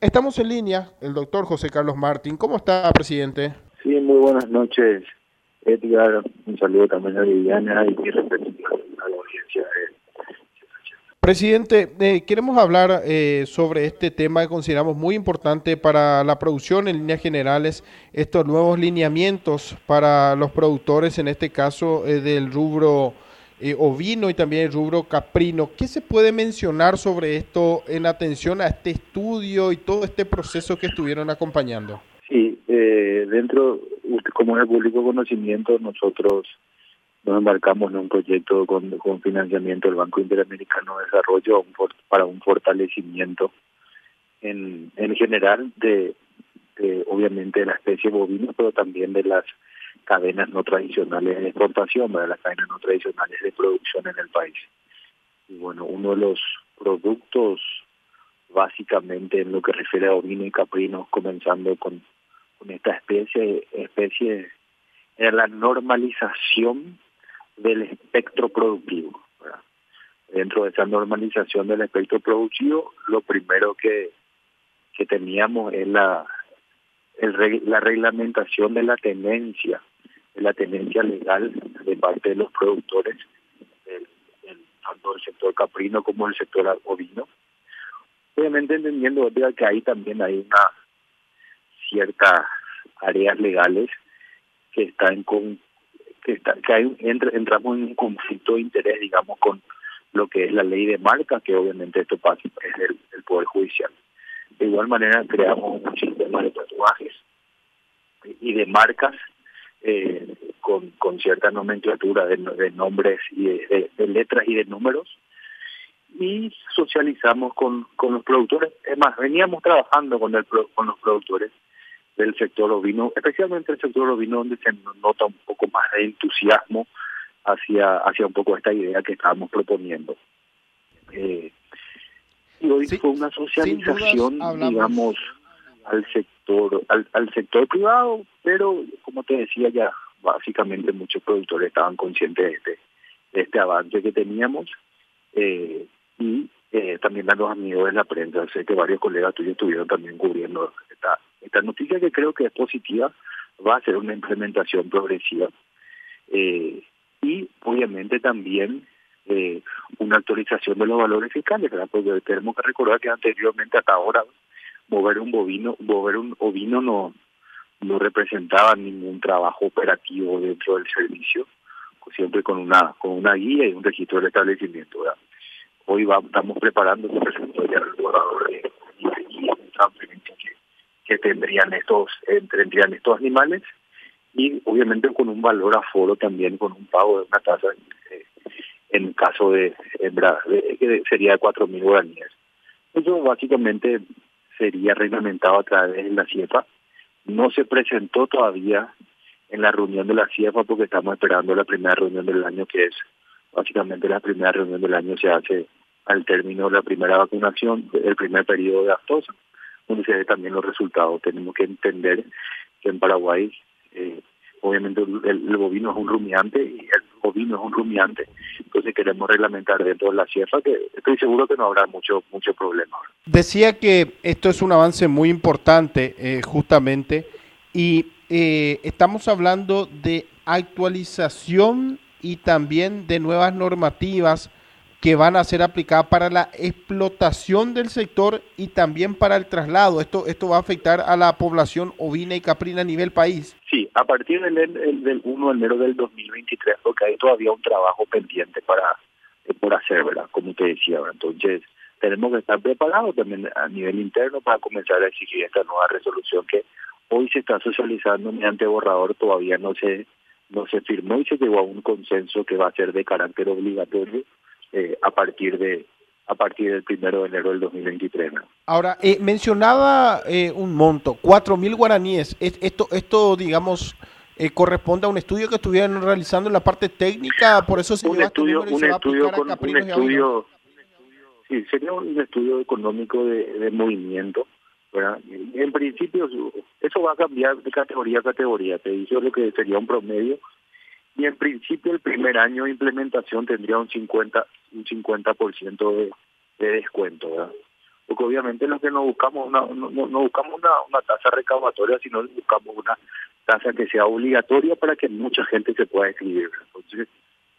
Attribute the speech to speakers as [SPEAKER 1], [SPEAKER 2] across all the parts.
[SPEAKER 1] Estamos en línea, el doctor José Carlos Martín. ¿Cómo está, presidente?
[SPEAKER 2] Sí, muy buenas noches, Edgar. Un saludo también a Viviana y mi respeto a la audiencia.
[SPEAKER 1] Presidente, eh, queremos hablar eh, sobre este tema que consideramos muy importante para la producción en líneas generales, estos nuevos lineamientos para los productores, en este caso eh, del rubro eh, ovino y también el rubro caprino. ¿Qué se puede mencionar sobre esto en atención a este estudio y todo este proceso que estuvieron acompañando?
[SPEAKER 2] Sí, eh, dentro, como es el público conocimiento, nosotros nos embarcamos en un proyecto con, con financiamiento del Banco Interamericano de Desarrollo para un fortalecimiento en, en general de, de, obviamente, de la especie bovina, pero también de las cadenas no tradicionales de exportación, de las cadenas no tradicionales de producción en el país. Y bueno, uno de los productos básicamente en lo que refiere a ovino y caprino, comenzando con, con esta especie, especie era la normalización del espectro productivo. Dentro de esa normalización del espectro productivo, lo primero que, que teníamos es la, la reglamentación de la tenencia la tendencia legal de parte de los productores, tanto del sector caprino como del sector ovino. Obviamente entendiendo que ahí también hay una ciertas áreas legales que están con que, está, que entramos en un conflicto de interés, digamos, con lo que es la ley de marca, que obviamente esto pasa es el, el Poder Judicial. De igual manera creamos un sistema de tatuajes y de marcas eh, con, con cierta nomenclatura de, de nombres y de, de, letras y de números y socializamos con, con los productores. Es más, veníamos trabajando con, el, con los productores del sector ovino, especialmente el sector ovino donde se nota un poco más de entusiasmo hacia, hacia un poco esta idea que estábamos proponiendo. Eh, y hoy fue una socialización, digamos, al sector al, al sector privado, pero como te decía ya, básicamente muchos productores estaban conscientes de este, de este avance que teníamos eh, y eh, también a los amigos de la prensa, sé que varios colegas tuyos estuvieron también cubriendo esta, esta noticia que creo que es positiva, va a ser una implementación progresiva eh, y obviamente también eh, una actualización de los valores fiscales, ¿verdad? porque tenemos que recordar que anteriormente hasta ahora mover un bovino, mover un ovino no no representaba ningún trabajo operativo dentro del servicio, siempre con una con una guía y un registro del establecimiento. Hoy va, estamos preparando, se presentó ya de que, tendrían estos eh, tendrían estos animales y obviamente con un valor aforo también, con un pago de una tasa eh, en caso de, hembra, que sería de cuatro mil guaraníes. Eso básicamente sería reglamentado a través de la CIEPA. No se presentó todavía en la reunión de la CIEPA porque estamos esperando la primera reunión del año, que es básicamente la primera reunión del año se hace al término de la primera vacunación, el primer periodo de aftosa, donde se ve también los resultados. Tenemos que entender que en Paraguay, eh, obviamente el, el, bovino es un rumiante y el bovino es un rumiante, entonces queremos reglamentar dentro de la CIEFA que estoy seguro que no habrá mucho mucho problema.
[SPEAKER 1] Decía que esto es un avance muy importante eh, justamente y eh, estamos hablando de actualización y también de nuevas normativas que van a ser aplicadas para la explotación del sector y también para el traslado. Esto esto va a afectar a la población ovina y caprina a nivel país.
[SPEAKER 2] Sí, a partir del, del 1 de enero del 2023, porque hay todavía un trabajo pendiente para eh, por hacer, ¿verdad? Como te decía, entonces tenemos que estar preparados también a nivel interno para comenzar a exigir esta nueva resolución que hoy se está socializando mediante borrador, todavía no se no se firmó y se llegó a un consenso que va a ser de carácter obligatorio eh, a partir de a partir del primero de enero del 2023.
[SPEAKER 1] Ahora, eh, mencionaba eh, un monto, cuatro mil guaraníes. Esto, esto digamos, eh, corresponde a un estudio que estuvieron realizando en la parte técnica, por eso se
[SPEAKER 2] un
[SPEAKER 1] este
[SPEAKER 2] estudio, un
[SPEAKER 1] se
[SPEAKER 2] estudio con un sí, sería un estudio económico de, de movimiento. ¿verdad? En principio, eso va a cambiar de categoría a categoría. Te dice lo que sería un promedio y en principio el primer año de implementación tendría un 50 un 50% de, de descuento, ¿verdad? porque obviamente lo que no buscamos una, no, no buscamos una, tasa recaudatoria, sino buscamos una tasa que sea obligatoria para que mucha gente se pueda inscribir. Entonces,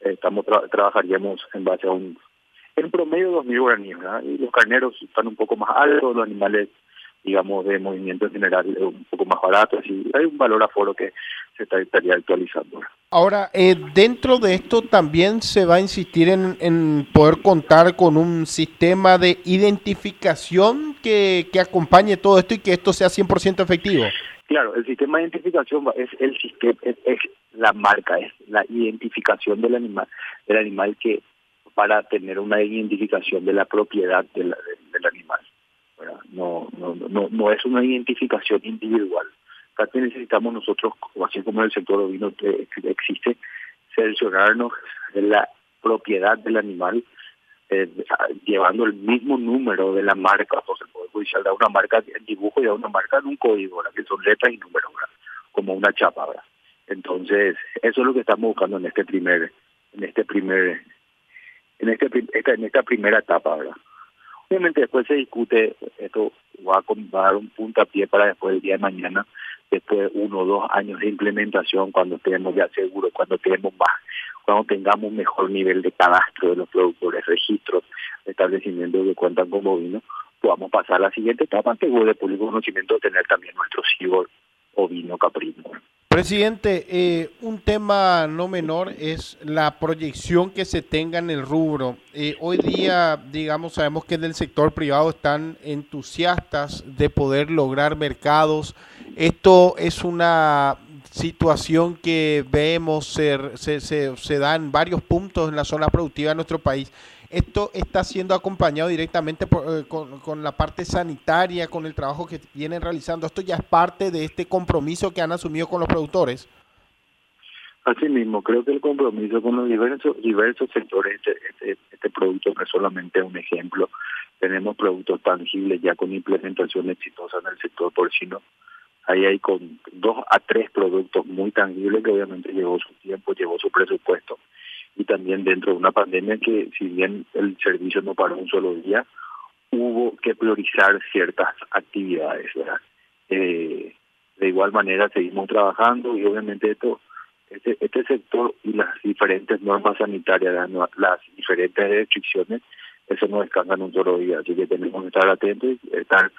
[SPEAKER 2] estamos trabajaríamos en base a un en promedio 2.000 guaraníes, y los carneros están un poco más altos, los animales digamos, de movimiento en general un poco más barato, así hay un valor aforo que se estaría actualizando.
[SPEAKER 1] Ahora, eh, dentro de esto también se va a insistir en, en poder contar con un sistema de identificación que, que acompañe todo esto y que esto sea 100% efectivo.
[SPEAKER 2] Claro, el sistema de identificación es el sistema, es, la marca, es la identificación del animal, del animal que para tener una identificación de la propiedad del animal no, no, es una identificación individual. Acá necesitamos nosotros, así como en el sector ovino existe, seleccionarnos la propiedad del animal, eh, llevando el mismo número de la marca, o sea, el Poder Judicial da una marca en dibujo y da una marca en un código, que son letras y números, como una chapa. ¿verdad? Entonces, eso es lo que estamos buscando en este primer, en este primer, en este esta, en esta primera etapa, ¿verdad? Obviamente después se discute, esto va a, dar un puntapié para después del día de mañana, después de uno o dos años de implementación, cuando estemos ya seguros, cuando tenemos más, cuando tengamos un mejor nivel de cadastro de los productores, registros, establecimientos que cuentan con bovinos, podamos pasar a la siguiente etapa, que de público conocimiento, tener también nuestro cibor ovino caprino.
[SPEAKER 1] Presidente, eh, un tema no menor es la proyección que se tenga en el rubro. Eh, hoy día, digamos, sabemos que en el sector privado están entusiastas de poder lograr mercados. Esto es una situación que vemos se, se, se, se da en varios puntos en la zona productiva de nuestro país esto está siendo acompañado directamente eh, con, la parte sanitaria, con el trabajo que vienen realizando. Esto ya es parte de este compromiso que han asumido con los productores.
[SPEAKER 2] Así mismo, creo que el compromiso con los diversos, diversos sectores, este, este, este producto no es solamente un ejemplo. Tenemos productos tangibles ya con implementación exitosa en el sector porcino. Ahí hay con dos a tres productos muy tangibles que obviamente llevó su tiempo, llevó su presupuesto y también dentro de una pandemia que si bien el servicio no paró un solo día, hubo que priorizar ciertas actividades. Eh, de igual manera seguimos trabajando y obviamente esto este, este sector y las diferentes normas sanitarias, las diferentes restricciones, eso no descansa en un solo día, así que tenemos que estar atentos y estar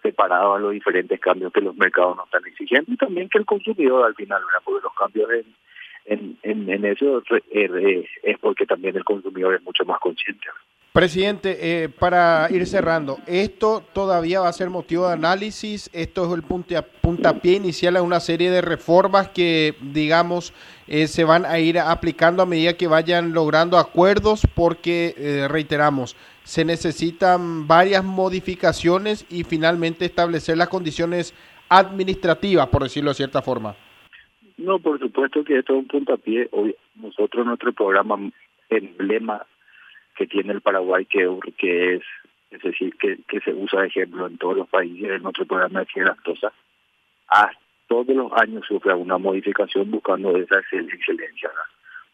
[SPEAKER 2] preparados a los diferentes cambios que los mercados nos están exigiendo y también que el consumidor al final, ¿verdad? porque los cambios en en, en, eso eh, es porque también el consumidor es mucho más consciente.
[SPEAKER 1] Presidente, eh, para ir cerrando, esto todavía va a ser motivo de análisis, esto es el punta, puntapié inicial a una serie de reformas que, digamos, eh, se van a ir aplicando a medida que vayan logrando acuerdos, porque, reiteramos, se necesitan varias modificaciones y finalmente establecer las condiciones administrativas, por decirlo de cierta forma.
[SPEAKER 2] No, por supuesto que esto es un puntapié. Hoy nosotros nuestro programa emblema que tiene el Paraguay que, que es es decir que, que se usa de ejemplo en todos los países en nuestro programa de fiebre a todos los años sufre una modificación buscando esa excelencia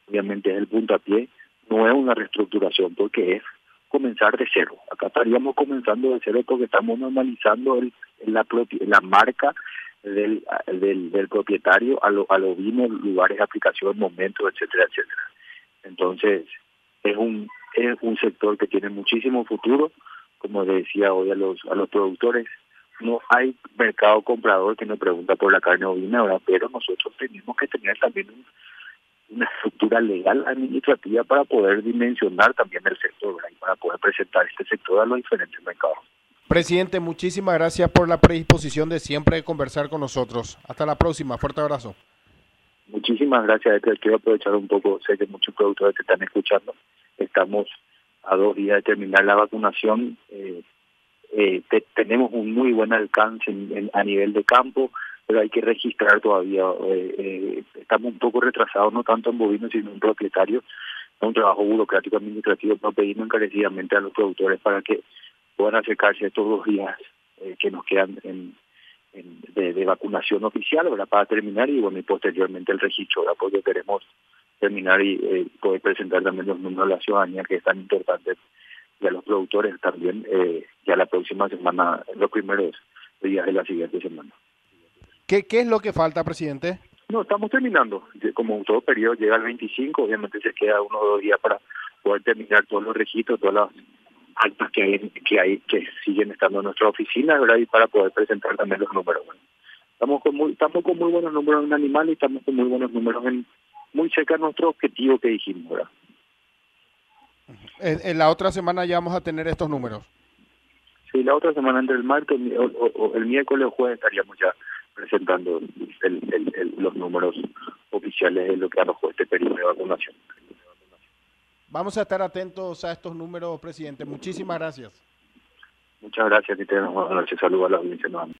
[SPEAKER 2] obviamente es el puntapié no es una reestructuración porque es comenzar de cero acá estaríamos comenzando de cero porque estamos normalizando el, la la marca del, del, propietario a, lo, a los mismos lugares de aplicación, momentos, etcétera, etcétera. Entonces, es un, es un sector que tiene muchísimo futuro, como decía hoy a los, a los productores, no hay mercado comprador que nos pregunta por la carne ovina, ¿verdad? pero nosotros tenemos que tener también una estructura legal administrativa para poder dimensionar también el sector y para poder presentar este sector a los diferentes mercados.
[SPEAKER 1] Presidente, muchísimas gracias por la predisposición de siempre conversar con nosotros. Hasta la próxima. Fuerte abrazo.
[SPEAKER 2] Muchísimas gracias. Quiero aprovechar un poco, sé que muchos productores que están escuchando. Estamos a dos días de terminar la vacunación. Eh, eh, tenemos un muy buen alcance a nivel de campo, pero hay que registrar todavía. Eh, estamos un poco retrasados, no tanto en bovinos, sino en propietarios. Es un trabajo burocrático administrativo, pero pedimos encarecidamente a los productores para que puedan acercarse estos dos días eh, que nos quedan en, de, vacunación oficial ¿verdad? para terminar y bueno y posteriormente el registro ¿verdad? porque queremos terminar y eh, poder presentar también los números de la ciudadanía que es tan importante y a los productores también eh, ya la próxima semana, los primeros días de la siguiente semana.
[SPEAKER 1] ¿Qué, ¿Qué es lo que falta, presidente?
[SPEAKER 2] No, estamos terminando. Como todo periodo llega el 25, obviamente se queda uno o dos días para poder terminar todos los registros, todas las actas que hay, que hay que siguen estando en nuestra oficina, ¿verdad? Y para poder presentar también los números. estamos con muy, estamos con muy buenos números en animales y estamos con muy buenos números en muy cerca de nuestro objetivo que dijimos, ¿verdad?
[SPEAKER 1] En, la otra semana ya vamos a tener estos números.
[SPEAKER 2] Sí, la otra semana entre el martes o, el miércoles o jueves estaríamos ya presentando los números oficiales de lo que arrojó este periodo de vacunación.
[SPEAKER 1] Vamos a estar atentos a estos números, presidente. Muchísimas gracias.
[SPEAKER 2] Muchas gracias y tenemos buenas noches. Saludos a la audiencia